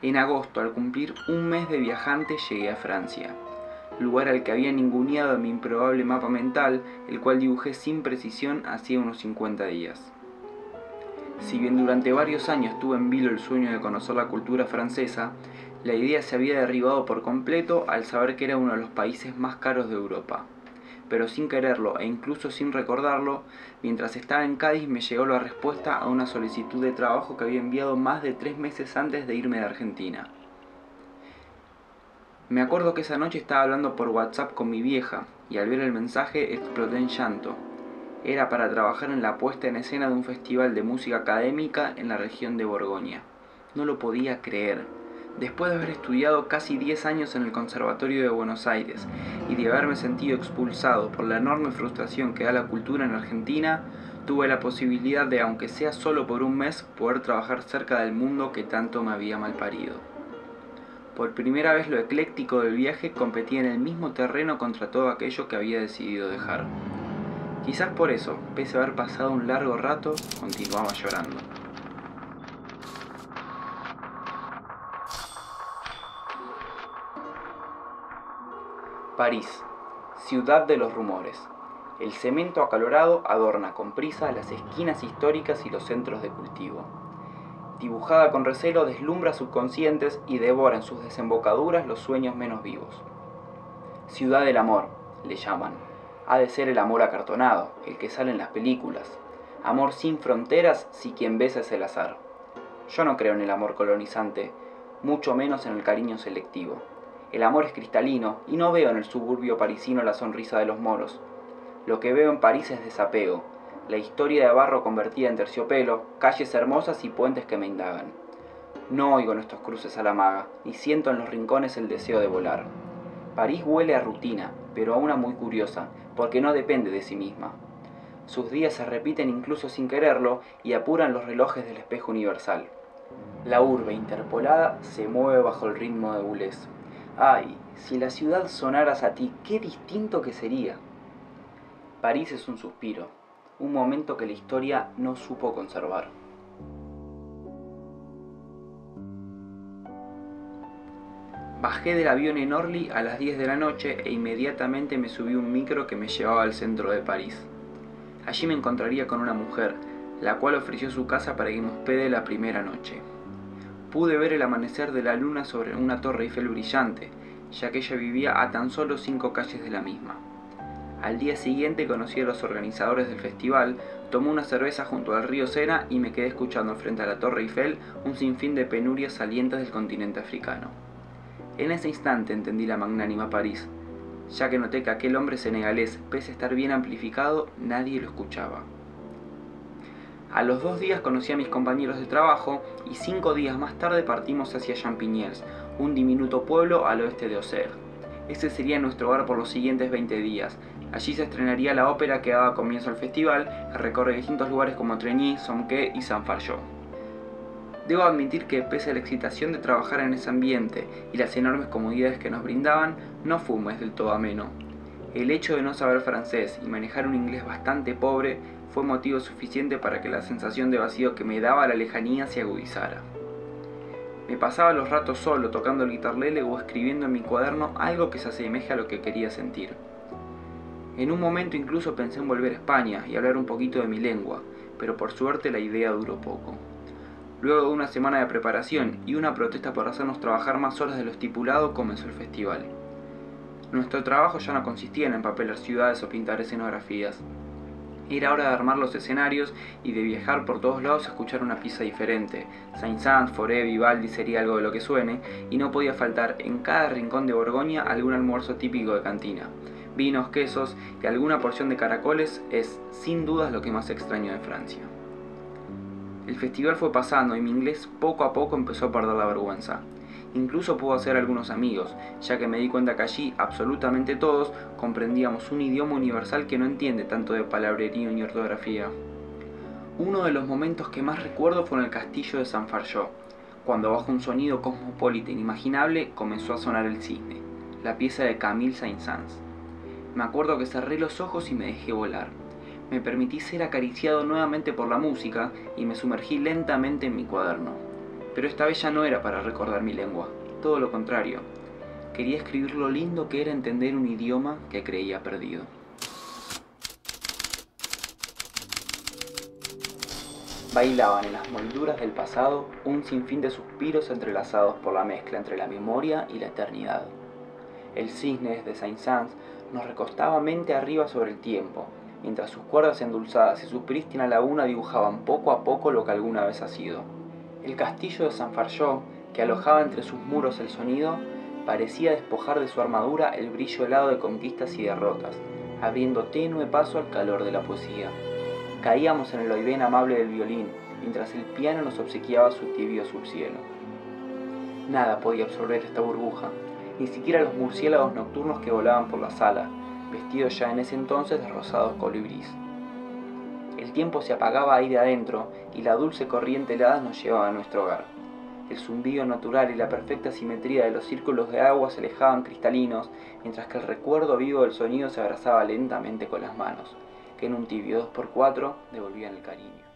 En agosto, al cumplir un mes de viajante, llegué a Francia, lugar al que había ninguneado mi improbable mapa mental, el cual dibujé sin precisión hacía unos 50 días. Si bien durante varios años tuve en vilo el sueño de conocer la cultura francesa, la idea se había derribado por completo al saber que era uno de los países más caros de Europa. Pero sin quererlo e incluso sin recordarlo, mientras estaba en Cádiz me llegó la respuesta a una solicitud de trabajo que había enviado más de tres meses antes de irme de Argentina. Me acuerdo que esa noche estaba hablando por WhatsApp con mi vieja y al ver el mensaje exploté en llanto. Era para trabajar en la puesta en escena de un festival de música académica en la región de Borgoña. No lo podía creer después de haber estudiado casi 10 años en el Conservatorio de Buenos Aires y de haberme sentido expulsado por la enorme frustración que da la cultura en Argentina, tuve la posibilidad de, aunque sea solo por un mes, poder trabajar cerca del mundo que tanto me había malparido. Por primera vez lo ecléctico del viaje competía en el mismo terreno contra todo aquello que había decidido dejar. Quizás por eso, pese a haber pasado un largo rato, continuaba llorando. París, ciudad de los rumores. El cemento acalorado adorna con prisa las esquinas históricas y los centros de cultivo. Dibujada con recelo, deslumbra subconscientes y devora en sus desembocaduras los sueños menos vivos. Ciudad del amor, le llaman. Ha de ser el amor acartonado, el que sale en las películas. Amor sin fronteras si quien besa es el azar. Yo no creo en el amor colonizante, mucho menos en el cariño selectivo. El amor es cristalino y no veo en el suburbio parisino la sonrisa de los moros. Lo que veo en París es desapego, la historia de barro convertida en terciopelo, calles hermosas y puentes que me indagan. No oigo en estos cruces a la maga, ni siento en los rincones el deseo de volar. París huele a rutina, pero a una muy curiosa, porque no depende de sí misma. Sus días se repiten incluso sin quererlo y apuran los relojes del espejo universal. La urbe interpolada se mueve bajo el ritmo de Boulez. Ay, si la ciudad sonaras a ti, qué distinto que sería. París es un suspiro, un momento que la historia no supo conservar. Bajé del avión en Orly a las 10 de la noche e inmediatamente me subí un micro que me llevaba al centro de París. Allí me encontraría con una mujer, la cual ofreció su casa para que me hospede la primera noche pude ver el amanecer de la luna sobre una torre Eiffel brillante, ya que ella vivía a tan solo cinco calles de la misma. Al día siguiente conocí a los organizadores del festival, tomé una cerveza junto al río Sena y me quedé escuchando frente a la Torre Eiffel un sinfín de penurias salientes del continente africano. En ese instante entendí la magnánima París, ya que noté que aquel hombre senegalés, pese a estar bien amplificado, nadie lo escuchaba. A los dos días conocí a mis compañeros de trabajo y cinco días más tarde partimos hacia Champignelles, un diminuto pueblo al oeste de Auxerre. Ese sería nuestro hogar por los siguientes 20 días. Allí se estrenaría la ópera que daba comienzo al festival, que recorre distintos lugares como Trigny, Somquet y Saint-Fargeau. Debo admitir que pese a la excitación de trabajar en ese ambiente y las enormes comodidades que nos brindaban, no fue un del todo ameno. El hecho de no saber francés y manejar un inglés bastante pobre fue motivo suficiente para que la sensación de vacío que me daba la lejanía se agudizara. Me pasaba los ratos solo tocando el guitarlele o escribiendo en mi cuaderno algo que se asemeje a lo que quería sentir. En un momento incluso pensé en volver a España y hablar un poquito de mi lengua, pero por suerte la idea duró poco. Luego de una semana de preparación y una protesta por hacernos trabajar más horas de lo estipulado, comenzó el festival. Nuestro trabajo ya no consistía en empapelar ciudades o pintar escenografías, era hora de armar los escenarios y de viajar por todos lados a escuchar una pieza diferente. Saint-Saëns, Forêt, Vivaldi sería algo de lo que suene, y no podía faltar en cada rincón de Borgoña algún almuerzo típico de cantina. Vinos, quesos y alguna porción de caracoles es sin dudas lo que más extraño de Francia. El festival fue pasando y mi inglés poco a poco empezó a perder la vergüenza. Incluso pude hacer algunos amigos, ya que me di cuenta que allí absolutamente todos comprendíamos un idioma universal que no entiende tanto de palabrerío ni ortografía. Uno de los momentos que más recuerdo fue en el castillo de San Fargeau, cuando bajo un sonido cosmopolita inimaginable comenzó a sonar el cisne, la pieza de Camille Saint-Saëns. Me acuerdo que cerré los ojos y me dejé volar. Me permití ser acariciado nuevamente por la música y me sumergí lentamente en mi cuaderno Pero esta vez ya no era para recordar mi lengua, todo lo contrario. Quería escribir lo lindo que era entender un idioma que creía perdido. Bailaban en las molduras del pasado un sinfín de suspiros entrelazados por la mezcla entre la memoria y la eternidad. El cisne de Saint-Saëns nos recostaba mente arriba sobre el tiempo, mientras sus cuerdas endulzadas y su prístina laguna dibujaban poco a poco lo que alguna vez ha sido. El castillo de San Fargeau, que alojaba entre sus muros el sonido, parecía despojar de su armadura el brillo helado de conquistas y derrotas, abriendo tenue paso al calor de la poesía. Caíamos en el oivén amable del violín, mientras el piano nos obsequiaba su tibio subcielo. Nada podía absorber esta burbuja, ni siquiera los murciélagos nocturnos que volaban por la sala, vestidos ya en ese entonces de rosados colibrís. El tiempo se apagaba ahí de adentro y la dulce corriente helada nos llevaba a nuestro hogar. El zumbido natural y la perfecta simetría de los círculos de agua se alejaban cristalinos, mientras que el recuerdo vivo del sonido se abrazaba lentamente con las manos que en un tibio 2x4 devolvían el cariño.